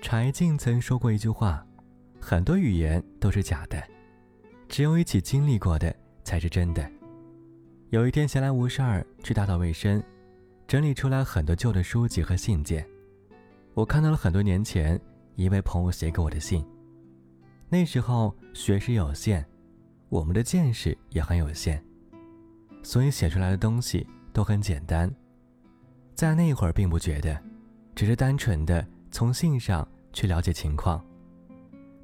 柴静曾说过一句话：“很多语言都是假的，只有一起经历过的才是真的。”有一天闲来无事儿去打扫卫生，整理出来很多旧的书籍和信件。我看到了很多年前一位朋友写给我的信。那时候学识有限，我们的见识也很有限，所以写出来的东西都很简单。在那会儿并不觉得，只是单纯的从信上去了解情况。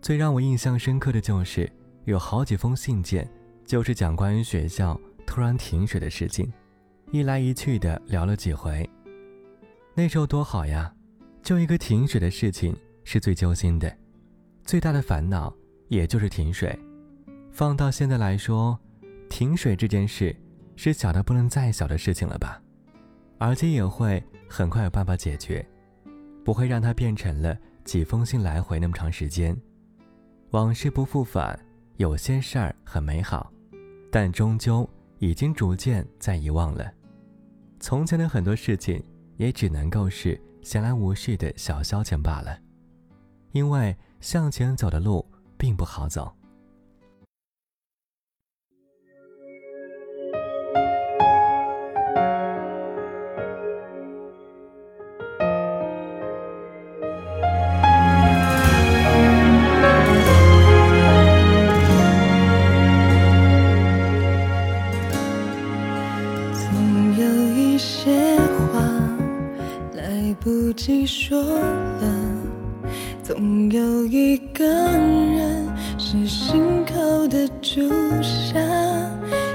最让我印象深刻的就是有好几封信件，就是讲关于学校突然停水的事情，一来一去的聊了几回。那时候多好呀，就一个停水的事情是最揪心的。最大的烦恼也就是停水，放到现在来说，停水这件事是小的不能再小的事情了吧？而且也会很快有办法解决，不会让它变成了几封信来回那么长时间。往事不复返，有些事儿很美好，但终究已经逐渐在遗忘了。从前的很多事情也只能够是闲来无事的小消遣罢了，因为。向前走的路并不好走。一些话来不及说了。总有一个人是心口的朱砂，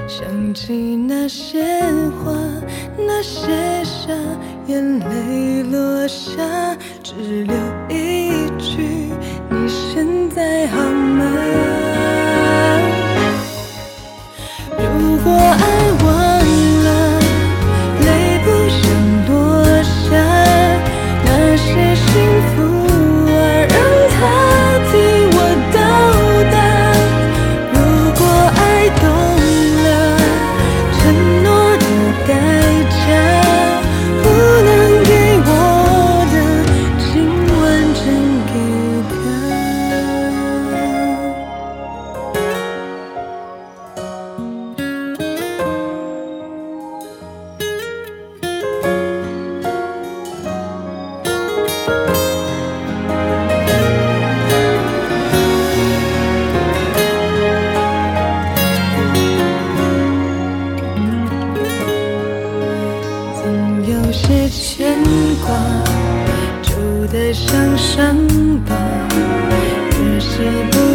想起那些话，那些傻，眼泪落下，旧的像伤疤，越是不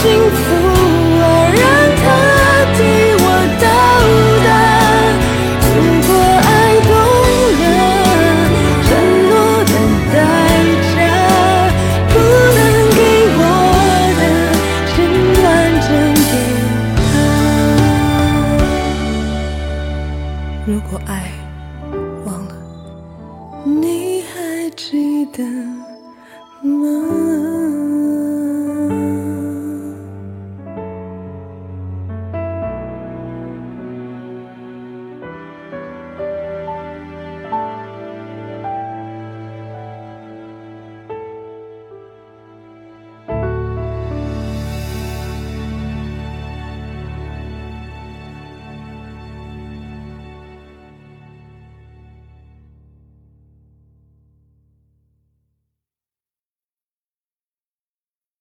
幸福啊让它替我到达如果爱懂了承诺的代价不能给我的请完整给她如果爱忘了你还记得吗？